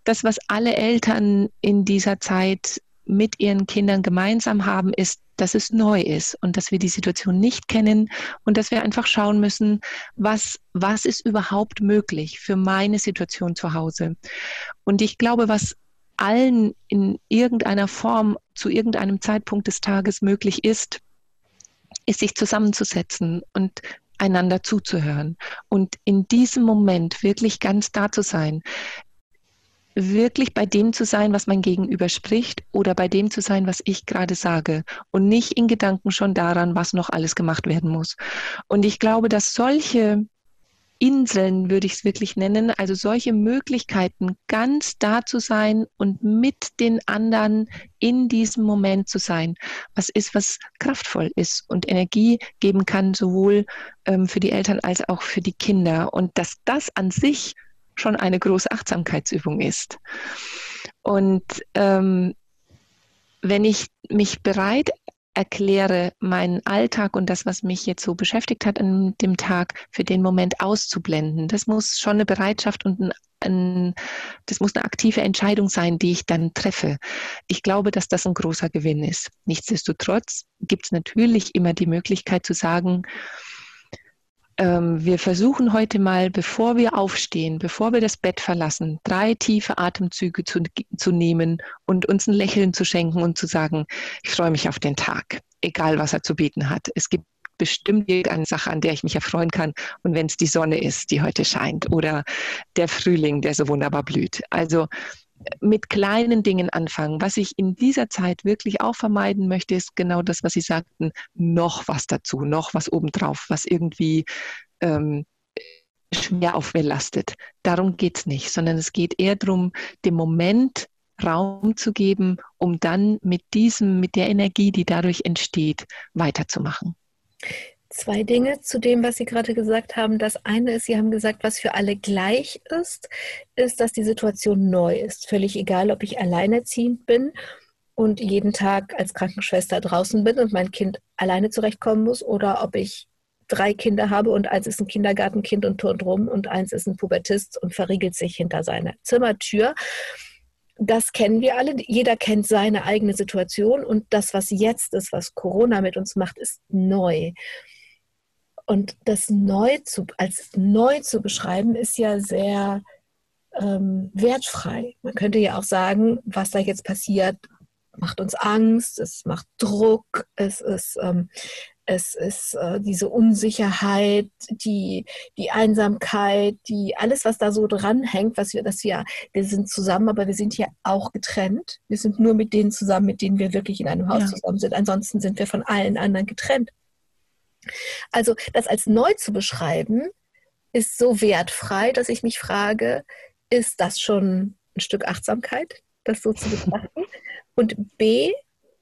das, was alle Eltern in dieser Zeit mit ihren Kindern gemeinsam haben, ist, dass es neu ist und dass wir die Situation nicht kennen und dass wir einfach schauen müssen, was, was ist überhaupt möglich für meine Situation zu Hause. Und ich glaube, was allen in irgendeiner Form zu irgendeinem Zeitpunkt des Tages möglich ist, ist sich zusammenzusetzen und einander zuzuhören und in diesem Moment wirklich ganz da zu sein wirklich bei dem zu sein, was mein Gegenüber spricht oder bei dem zu sein, was ich gerade sage und nicht in Gedanken schon daran, was noch alles gemacht werden muss. Und ich glaube, dass solche Inseln, würde ich es wirklich nennen, also solche Möglichkeiten, ganz da zu sein und mit den anderen in diesem Moment zu sein, was ist, was kraftvoll ist und Energie geben kann, sowohl ähm, für die Eltern als auch für die Kinder. Und dass das an sich schon eine große Achtsamkeitsübung ist. Und ähm, wenn ich mich bereit erkläre, meinen Alltag und das, was mich jetzt so beschäftigt hat an dem Tag, für den Moment auszublenden, das muss schon eine Bereitschaft und ein, ein, das muss eine aktive Entscheidung sein, die ich dann treffe. Ich glaube, dass das ein großer Gewinn ist. Nichtsdestotrotz gibt es natürlich immer die Möglichkeit zu sagen, wir versuchen heute mal, bevor wir aufstehen, bevor wir das Bett verlassen, drei tiefe Atemzüge zu, zu nehmen und uns ein Lächeln zu schenken und zu sagen, ich freue mich auf den Tag, egal was er zu bieten hat. Es gibt bestimmt irgendeine Sache, an der ich mich erfreuen kann. Und wenn es die Sonne ist, die heute scheint, oder der Frühling, der so wunderbar blüht. Also mit kleinen Dingen anfangen. Was ich in dieser Zeit wirklich auch vermeiden möchte, ist genau das, was Sie sagten, noch was dazu, noch was obendrauf, was irgendwie ähm, schwer auf mir lastet. Darum geht es nicht, sondern es geht eher darum, dem Moment Raum zu geben, um dann mit diesem, mit der Energie, die dadurch entsteht, weiterzumachen. Zwei Dinge zu dem, was Sie gerade gesagt haben. Das eine ist, Sie haben gesagt, was für alle gleich ist, ist, dass die Situation neu ist. Völlig egal, ob ich alleinerziehend bin und jeden Tag als Krankenschwester draußen bin und mein Kind alleine zurechtkommen muss oder ob ich drei Kinder habe und eins ist ein Kindergartenkind und turnt rum und eins ist ein Pubertist und verriegelt sich hinter seiner Zimmertür. Das kennen wir alle. Jeder kennt seine eigene Situation und das, was jetzt ist, was Corona mit uns macht, ist neu. Und das neu zu, als neu zu beschreiben, ist ja sehr ähm, wertfrei. Man könnte ja auch sagen, was da jetzt passiert, macht uns Angst, es macht Druck, es ist, ähm, es ist äh, diese Unsicherheit, die, die Einsamkeit, die, alles, was da so dranhängt, was wir, dass wir, wir sind zusammen, aber wir sind ja auch getrennt. Wir sind nur mit denen zusammen, mit denen wir wirklich in einem Haus ja. zusammen sind. Ansonsten sind wir von allen anderen getrennt. Also das als neu zu beschreiben, ist so wertfrei, dass ich mich frage, ist das schon ein Stück Achtsamkeit, das so zu betrachten? (laughs) Und B,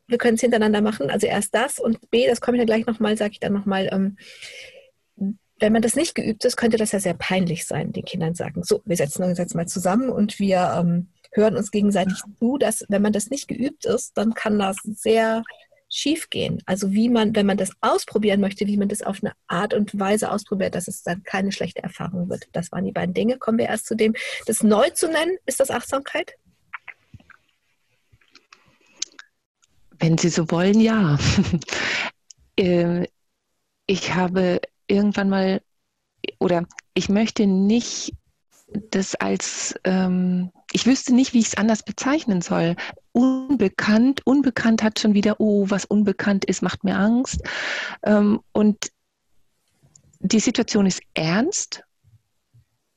wir können es hintereinander machen, also erst das und B, das komme ich dann gleich nochmal, sage ich dann nochmal, ähm, wenn man das nicht geübt ist, könnte das ja sehr peinlich sein, den Kindern sagen, so, wir setzen uns jetzt mal zusammen und wir ähm, hören uns gegenseitig zu, dass wenn man das nicht geübt ist, dann kann das sehr schief gehen. Also wie man, wenn man das ausprobieren möchte, wie man das auf eine Art und Weise ausprobiert, dass es dann keine schlechte Erfahrung wird. Das waren die beiden Dinge. Kommen wir erst zu dem, das neu zu nennen, ist das Achtsamkeit? Wenn Sie so wollen, ja. (laughs) Ähm, ich habe irgendwann mal, oder ich möchte nicht das als, ähm, ich wüsste nicht, wie ich es anders bezeichnen soll. Unbekannt, unbekannt hat schon wieder, oh, was unbekannt ist, macht mir Angst. Ähm, und die Situation ist ernst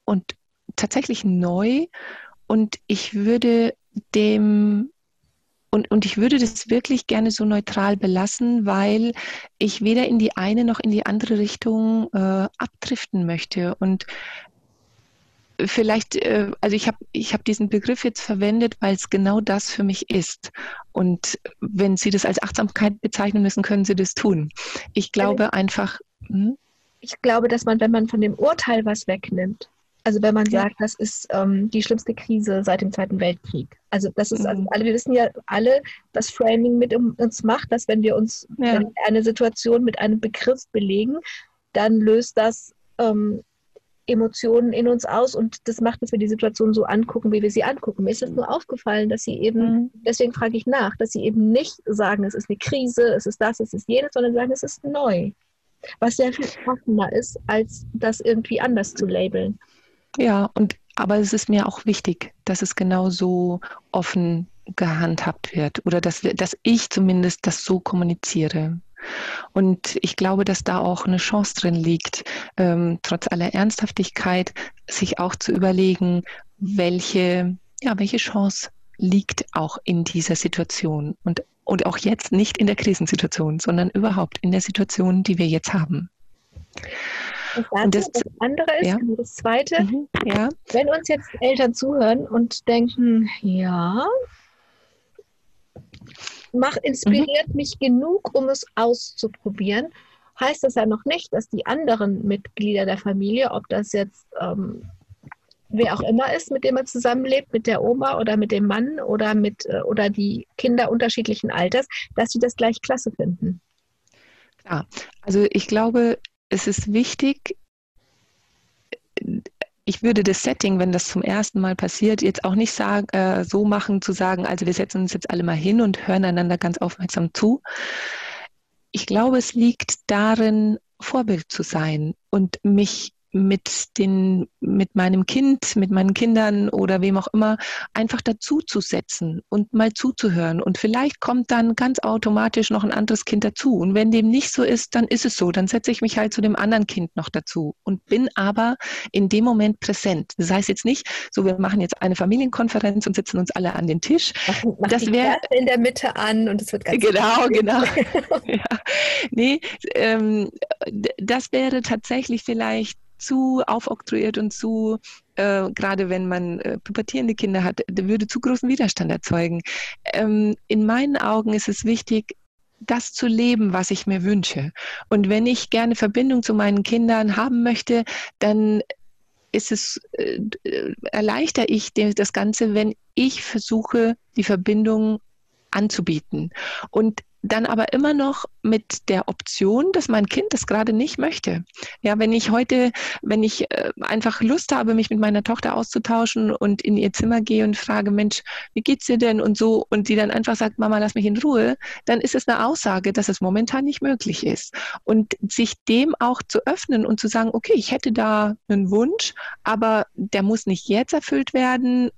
und tatsächlich neu. Und ich würde dem und, und ich würde das wirklich gerne so neutral belassen, weil ich weder in die eine noch in die andere Richtung äh, abdriften möchte. Und vielleicht, äh, also ich habe ich hab diesen Begriff jetzt verwendet, weil es genau das für mich ist. Und wenn Sie das als Achtsamkeit bezeichnen müssen, können Sie das tun. Ich glaube einfach. Hm? Ich glaube, dass man, wenn man von dem Urteil was wegnimmt, also wenn man sagt, das ist ähm, die schlimmste Krise seit dem Zweiten Weltkrieg. Also das ist, also mhm. alle, wir wissen ja alle, was Framing mit uns macht, dass wenn wir uns ja. wenn eine Situation mit einem Begriff belegen, dann löst das ähm, Emotionen in uns aus und das macht, dass wir die Situation so angucken, wie wir sie angucken. Mir ist es nur aufgefallen, dass sie eben, mhm. deswegen frage ich nach, dass sie eben nicht sagen, es ist eine Krise, es ist das, es ist jenes, sondern sagen, es ist neu. Was sehr viel offener ist, als das irgendwie anders zu labeln. Ja, und aber es ist mir auch wichtig, dass es genauso offen gehandhabt wird oder dass, wir, dass ich zumindest das so kommuniziere. Und ich glaube, dass da auch eine Chance drin liegt, ähm, trotz aller Ernsthaftigkeit, sich auch zu überlegen, welche, ja, welche Chance liegt auch in dieser Situation und, und auch jetzt nicht in der Krisensituation, sondern überhaupt in der Situation, die wir jetzt haben. Das, und das, das andere ist, ja. Das zweite, mhm, ja. wenn uns jetzt Eltern zuhören und denken, ja, mach, inspiriert mhm. mich genug, um es auszuprobieren, heißt das ja noch nicht, dass die anderen Mitglieder der Familie, ob das jetzt ähm, wer auch immer ist, mit dem man zusammenlebt, mit der Oma oder mit dem Mann oder mit äh, oder die Kinder unterschiedlichen Alters, dass sie das gleich klasse finden. Ja, also ich glaube, es ist wichtig, ich würde das Setting, wenn das zum ersten Mal passiert, jetzt auch nicht sagen, äh, so machen, zu sagen, also wir setzen uns jetzt alle mal hin und hören einander ganz aufmerksam zu. Ich glaube, es liegt darin, Vorbild zu sein und mich mit den, mit meinem Kind, mit meinen Kindern oder wem auch immer, einfach dazu zu setzen und mal zuzuhören. Und vielleicht kommt dann ganz automatisch noch ein anderes Kind dazu. Und wenn dem nicht so ist, dann ist es so. Dann setze ich mich halt zu dem anderen Kind noch dazu und bin aber in dem Moment präsent. Das heißt jetzt nicht, so wir machen jetzt eine Familienkonferenz und sitzen uns alle an den Tisch. Machen das wäre in der Mitte an und es wird ganz genau, (laughs) genau. (laughs) ja. Nee, ähm, das wäre tatsächlich vielleicht zu aufoktroyiert und zu, äh, gerade wenn man äh, pubertierende Kinder hat, würde zu großen Widerstand erzeugen. Ähm, in meinen Augen ist es wichtig, das zu leben, was ich mir wünsche. Und wenn ich gerne Verbindung zu meinen Kindern haben möchte, dann ist es, äh, erleichter ich das Ganze, wenn ich versuche, die Verbindung anzubieten. Und dann aber immer noch mit der Option, dass mein Kind das gerade nicht möchte. Ja, wenn ich heute, wenn ich äh, einfach Lust habe, mich mit meiner Tochter auszutauschen und in ihr Zimmer gehe und frage, Mensch, wie geht's dir denn und so, und die dann einfach sagt, Mama, lass mich in Ruhe, dann ist es eine Aussage, dass es momentan nicht möglich ist. Und sich dem auch zu öffnen und zu sagen, okay, ich hätte da einen Wunsch, aber der muss nicht jetzt erfüllt werden,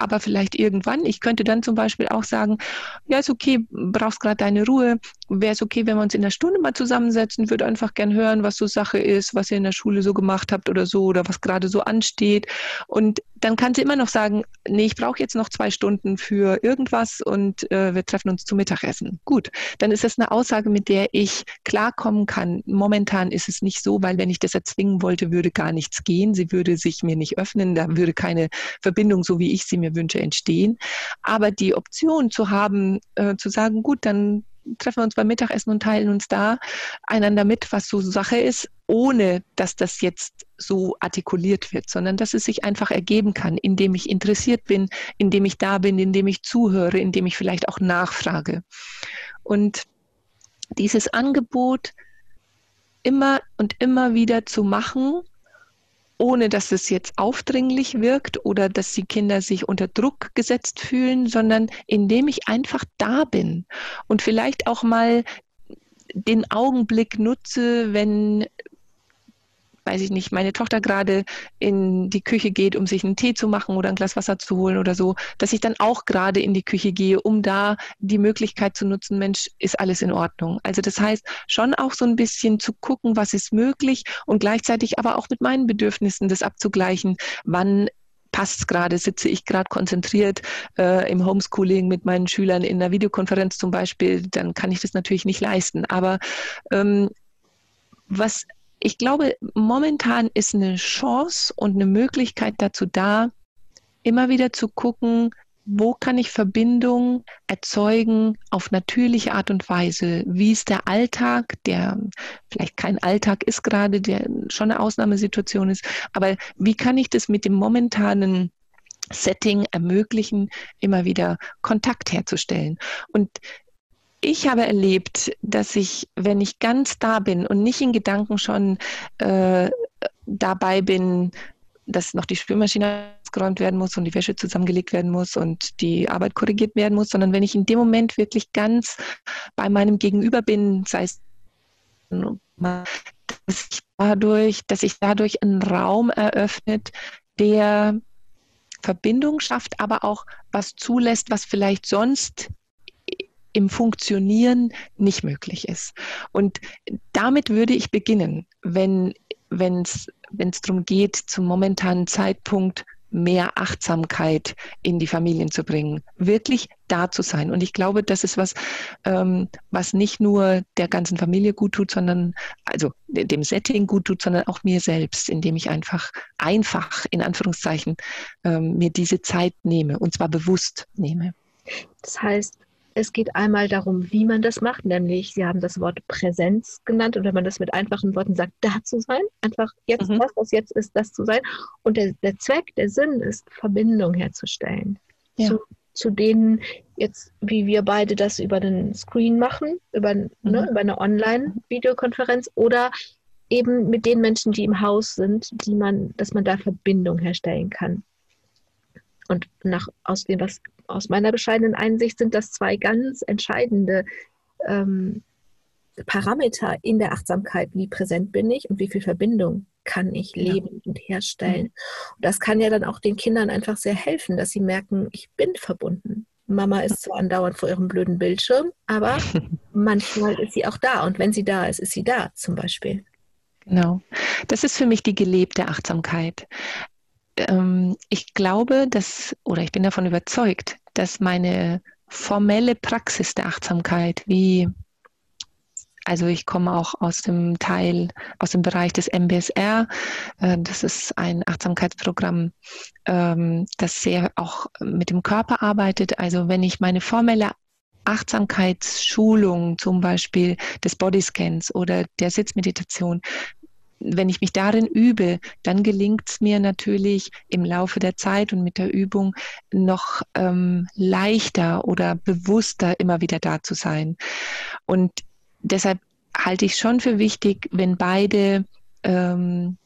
aber vielleicht irgendwann. Ich könnte dann zum Beispiel auch sagen, ja, ist okay, brauchst gerade deine Ruhe. Wäre es okay, wenn wir uns in der Stunde mal zusammensetzen? Würde einfach gern hören, was so Sache ist, was ihr in der Schule so gemacht habt oder so oder was gerade so ansteht. Und dann kann sie immer noch sagen, nee, ich brauche jetzt noch zwei Stunden für irgendwas und äh, wir treffen uns zum Mittagessen. Gut, dann ist das eine Aussage, mit der ich klarkommen kann. Momentan ist es nicht so, weil wenn ich das erzwingen wollte, würde gar nichts gehen. Sie würde sich mir nicht öffnen, da würde keine Verbindung, so wie ich sie mir wünsche, entstehen. Aber die Option zu haben, äh, zu sagen, gut, dann treffen wir uns beim Mittagessen und teilen uns da einander mit, was so Sache ist, ohne dass das jetzt so artikuliert wird, sondern dass es sich einfach ergeben kann, indem ich interessiert bin, indem ich da bin, indem ich zuhöre, indem ich vielleicht auch nachfrage. Und dieses Angebot immer und immer wieder zu machen, ohne dass es jetzt aufdringlich wirkt oder dass die Kinder sich unter Druck gesetzt fühlen, sondern indem ich einfach da bin und vielleicht auch mal den Augenblick nutze, wenn weiß ich nicht, meine Tochter gerade in die Küche geht, um sich einen Tee zu machen oder ein Glas Wasser zu holen oder so, dass ich dann auch gerade in die Küche gehe, um da die Möglichkeit zu nutzen, Mensch, ist alles in Ordnung. Also das heißt, schon auch so ein bisschen zu gucken, was ist möglich und gleichzeitig aber auch mit meinen Bedürfnissen das abzugleichen, wann passt es gerade, sitze ich gerade konzentriert äh, im Homeschooling mit meinen Schülern in einer Videokonferenz zum Beispiel, dann kann ich das natürlich nicht leisten. Aber ähm, was ich glaube, momentan ist eine Chance und eine Möglichkeit dazu da, immer wieder zu gucken, wo kann ich Verbindung erzeugen auf natürliche Art und Weise? Wie ist der Alltag, der vielleicht kein Alltag ist gerade, der schon eine Ausnahmesituation ist, aber wie kann ich das mit dem momentanen Setting ermöglichen, immer wieder Kontakt herzustellen? Und ich habe erlebt, dass ich, wenn ich ganz da bin und nicht in Gedanken schon äh, dabei bin, dass noch die Spülmaschine ausgeräumt werden muss und die Wäsche zusammengelegt werden muss und die Arbeit korrigiert werden muss, sondern wenn ich in dem Moment wirklich ganz bei meinem Gegenüber bin, sei es dass ich dadurch, dass ich dadurch einen Raum eröffnet, der Verbindung schafft, aber auch was zulässt, was vielleicht sonst im Funktionieren nicht möglich ist. Und damit würde ich beginnen, wenn es darum geht, zum momentanen Zeitpunkt mehr Achtsamkeit in die Familien zu bringen, wirklich da zu sein. Und ich glaube, das ist was, ähm, was nicht nur der ganzen Familie gut tut, sondern also dem Setting gut tut, sondern auch mir selbst, indem ich einfach einfach in Anführungszeichen ähm, mir diese Zeit nehme und zwar bewusst nehme. Das heißt, es geht einmal darum, wie man das macht, nämlich Sie haben das Wort Präsenz genannt und wenn man das mit einfachen Worten sagt, da zu sein, einfach jetzt mhm. das, was jetzt ist, das zu sein. Und der, der Zweck, der Sinn ist, Verbindung herzustellen ja. zu, zu denen jetzt, wie wir beide das über den Screen machen, über, ne, mhm. ne, über eine Online-Videokonferenz oder eben mit den Menschen, die im Haus sind, die man, dass man da Verbindung herstellen kann. Und nach aus dem, was aus meiner bescheidenen Einsicht sind das zwei ganz entscheidende ähm, Parameter in der Achtsamkeit. Wie präsent bin ich und wie viel Verbindung kann ich leben ja. und herstellen. Mhm. Und das kann ja dann auch den Kindern einfach sehr helfen, dass sie merken, ich bin verbunden. Mama ist zwar andauernd vor ihrem blöden Bildschirm, aber (laughs) manchmal ist sie auch da. Und wenn sie da ist, ist sie da zum Beispiel. Genau. Das ist für mich die gelebte Achtsamkeit. Ähm, ich glaube, dass, oder ich bin davon überzeugt, dass meine formelle Praxis der Achtsamkeit, wie also ich komme auch aus dem Teil, aus dem Bereich des MBSR. Äh, das ist ein Achtsamkeitsprogramm, ähm, das sehr auch mit dem Körper arbeitet. Also wenn ich meine formelle Achtsamkeitsschulung zum Beispiel des Bodyscans oder der Sitzmeditation, wenn ich mich darin übe, dann gelingt es mir natürlich im Laufe der Zeit und mit der Übung noch ähm, leichter oder bewusster immer wieder da zu sein. Und deshalb halte ich schon für wichtig, wenn beide ähm,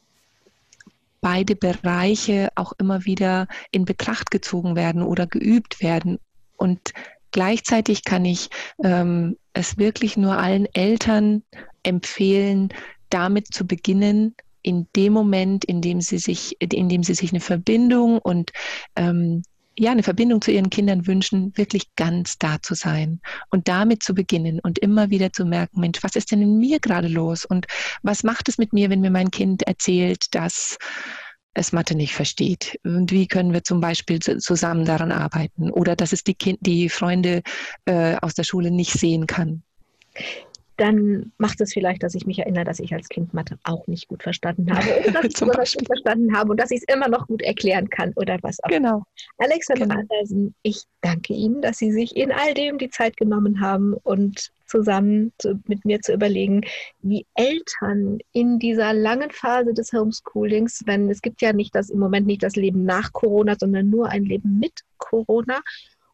beide Bereiche auch immer wieder in Betracht gezogen werden oder geübt werden. Und gleichzeitig kann ich ähm, es wirklich nur allen Eltern empfehlen, damit zu beginnen, in dem Moment, in dem sie sich, in dem sie sich eine Verbindung und ähm, ja, eine Verbindung zu ihren Kindern wünschen, wirklich ganz da zu sein und damit zu beginnen und immer wieder zu merken, Mensch, was ist denn in mir gerade los und was macht es mit mir, wenn mir mein Kind erzählt, dass es Mathe nicht versteht. Und wie können wir zum Beispiel zusammen daran arbeiten? Oder dass es die, kind, die Freunde äh, aus der Schule nicht sehen kann dann macht es vielleicht, dass ich mich erinnere, dass ich als Kind Mathe auch nicht gut verstanden habe oder dass (laughs) ich gut verstanden habe und dass ich es immer noch gut erklären kann oder was auch. Genau. Alexander genau. Andersen, ich danke Ihnen, dass Sie sich in all dem die Zeit genommen haben und zusammen zu, mit mir zu überlegen, wie Eltern in dieser langen Phase des Homeschoolings, wenn es gibt ja nicht das im Moment nicht das Leben nach Corona, sondern nur ein Leben mit Corona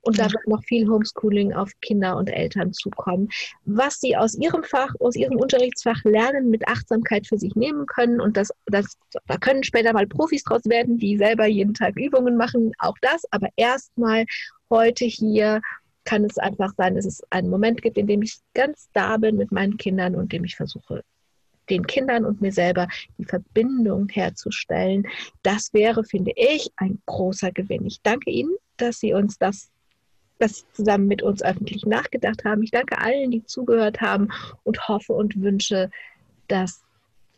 und da wird noch viel Homeschooling auf Kinder und Eltern zukommen. Was sie aus ihrem Fach, aus ihrem Unterrichtsfach lernen, mit Achtsamkeit für sich nehmen können. Und das, das, da können später mal Profis draus werden, die selber jeden Tag Übungen machen. Auch das. Aber erstmal heute hier kann es einfach sein, dass es einen Moment gibt, in dem ich ganz da bin mit meinen Kindern und dem ich versuche, den Kindern und mir selber die Verbindung herzustellen. Das wäre, finde ich, ein großer Gewinn. Ich danke Ihnen, dass Sie uns das dass Sie zusammen mit uns öffentlich nachgedacht haben. Ich danke allen, die zugehört haben und hoffe und wünsche, dass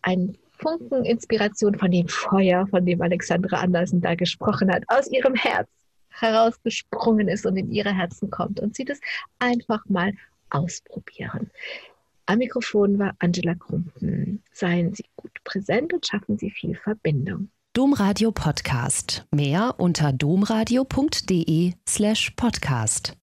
ein Funken Inspiration von dem Feuer, von dem Alexandra Andersen da gesprochen hat, aus ihrem Herz herausgesprungen ist und in ihre Herzen kommt und sie das einfach mal ausprobieren. Am Mikrofon war Angela Krumpen. Seien Sie gut präsent und schaffen Sie viel Verbindung. Domradio Podcast. Mehr unter domradio.de slash podcast.